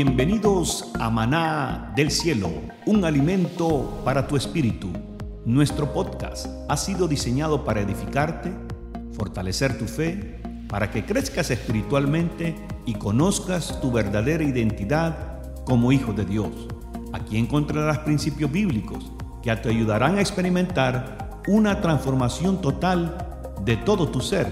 Bienvenidos a Maná del Cielo, un alimento para tu espíritu. Nuestro podcast ha sido diseñado para edificarte, fortalecer tu fe, para que crezcas espiritualmente y conozcas tu verdadera identidad como hijo de Dios. Aquí encontrarás principios bíblicos que te ayudarán a experimentar una transformación total de todo tu ser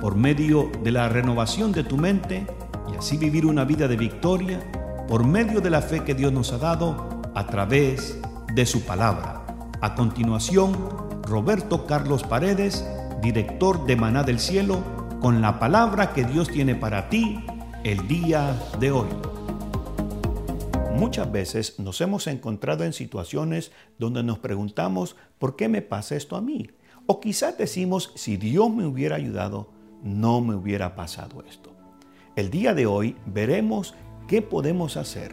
por medio de la renovación de tu mente y así vivir una vida de victoria por medio de la fe que Dios nos ha dado a través de su palabra. A continuación, Roberto Carlos Paredes, director de Maná del Cielo, con la palabra que Dios tiene para ti el día de hoy. Muchas veces nos hemos encontrado en situaciones donde nos preguntamos, ¿por qué me pasa esto a mí? O quizás decimos, si Dios me hubiera ayudado, no me hubiera pasado esto. El día de hoy veremos ¿Qué podemos hacer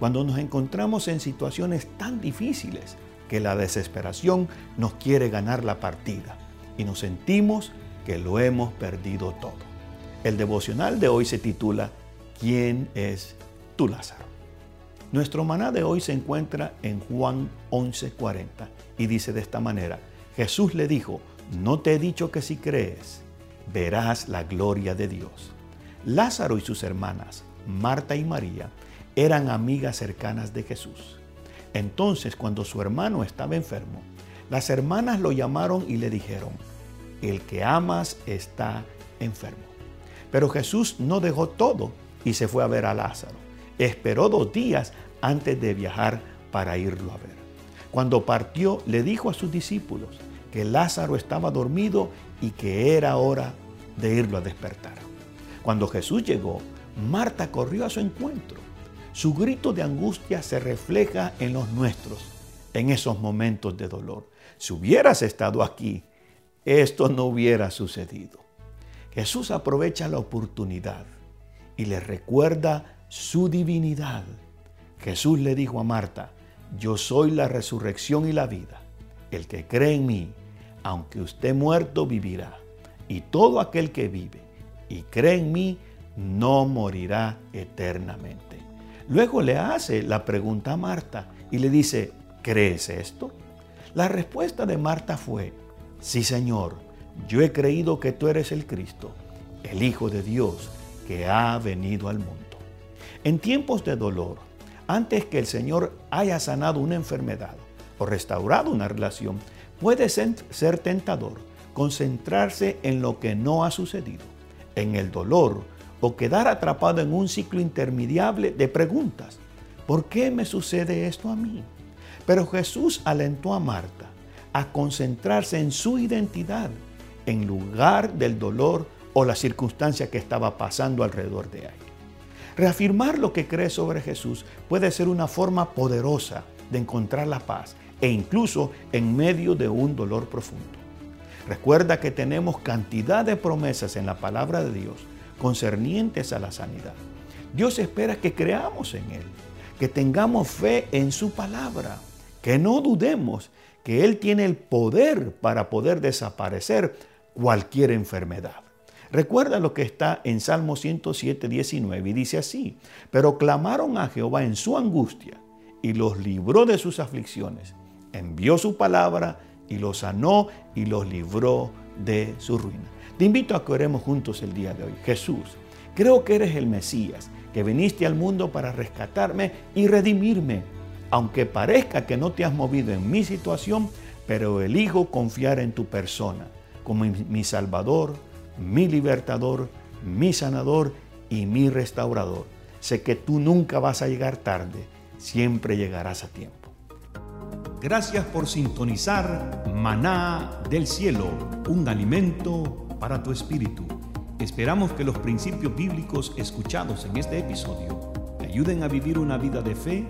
cuando nos encontramos en situaciones tan difíciles que la desesperación nos quiere ganar la partida y nos sentimos que lo hemos perdido todo? El devocional de hoy se titula ¿Quién es tu Lázaro? Nuestro maná de hoy se encuentra en Juan 11:40 y dice de esta manera, Jesús le dijo, no te he dicho que si crees, verás la gloria de Dios. Lázaro y sus hermanas Marta y María, eran amigas cercanas de Jesús. Entonces, cuando su hermano estaba enfermo, las hermanas lo llamaron y le dijeron, el que amas está enfermo. Pero Jesús no dejó todo y se fue a ver a Lázaro. Esperó dos días antes de viajar para irlo a ver. Cuando partió, le dijo a sus discípulos que Lázaro estaba dormido y que era hora de irlo a despertar. Cuando Jesús llegó, Marta corrió a su encuentro. Su grito de angustia se refleja en los nuestros en esos momentos de dolor. Si hubieras estado aquí, esto no hubiera sucedido. Jesús aprovecha la oportunidad y le recuerda su divinidad. Jesús le dijo a Marta, yo soy la resurrección y la vida. El que cree en mí, aunque esté muerto, vivirá. Y todo aquel que vive y cree en mí, no morirá eternamente. Luego le hace la pregunta a Marta y le dice, ¿crees esto? La respuesta de Marta fue, sí Señor, yo he creído que tú eres el Cristo, el Hijo de Dios que ha venido al mundo. En tiempos de dolor, antes que el Señor haya sanado una enfermedad o restaurado una relación, puede ser tentador concentrarse en lo que no ha sucedido, en el dolor o quedar atrapado en un ciclo interminable de preguntas. ¿Por qué me sucede esto a mí? Pero Jesús alentó a Marta a concentrarse en su identidad en lugar del dolor o la circunstancia que estaba pasando alrededor de ella. Reafirmar lo que cree sobre Jesús puede ser una forma poderosa de encontrar la paz e incluso en medio de un dolor profundo. Recuerda que tenemos cantidad de promesas en la palabra de Dios concernientes a la sanidad. Dios espera que creamos en Él, que tengamos fe en su palabra, que no dudemos que Él tiene el poder para poder desaparecer cualquier enfermedad. Recuerda lo que está en Salmo 107, 19 y dice así, pero clamaron a Jehová en su angustia y los libró de sus aflicciones. Envió su palabra y los sanó y los libró de su ruina. Te invito a que oremos juntos el día de hoy. Jesús, creo que eres el Mesías, que viniste al mundo para rescatarme y redimirme. Aunque parezca que no te has movido en mi situación, pero elijo confiar en tu persona como mi Salvador, mi libertador, mi sanador y mi restaurador. Sé que tú nunca vas a llegar tarde, siempre llegarás a tiempo. Gracias por sintonizar Maná del Cielo, un alimento para tu espíritu. Esperamos que los principios bíblicos escuchados en este episodio te ayuden a vivir una vida de fe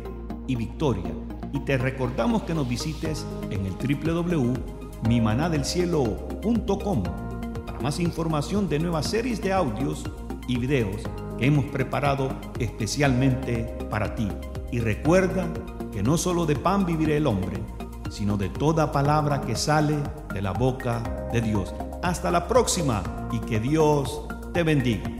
y victoria. Y te recordamos que nos visites en el www.mimanadelcielo.com para más información de nuevas series de audios y videos que hemos preparado especialmente para ti. Y recuerda que no solo de pan vivirá el hombre, sino de toda palabra que sale de la boca de Dios. Hasta la próxima y que Dios te bendiga.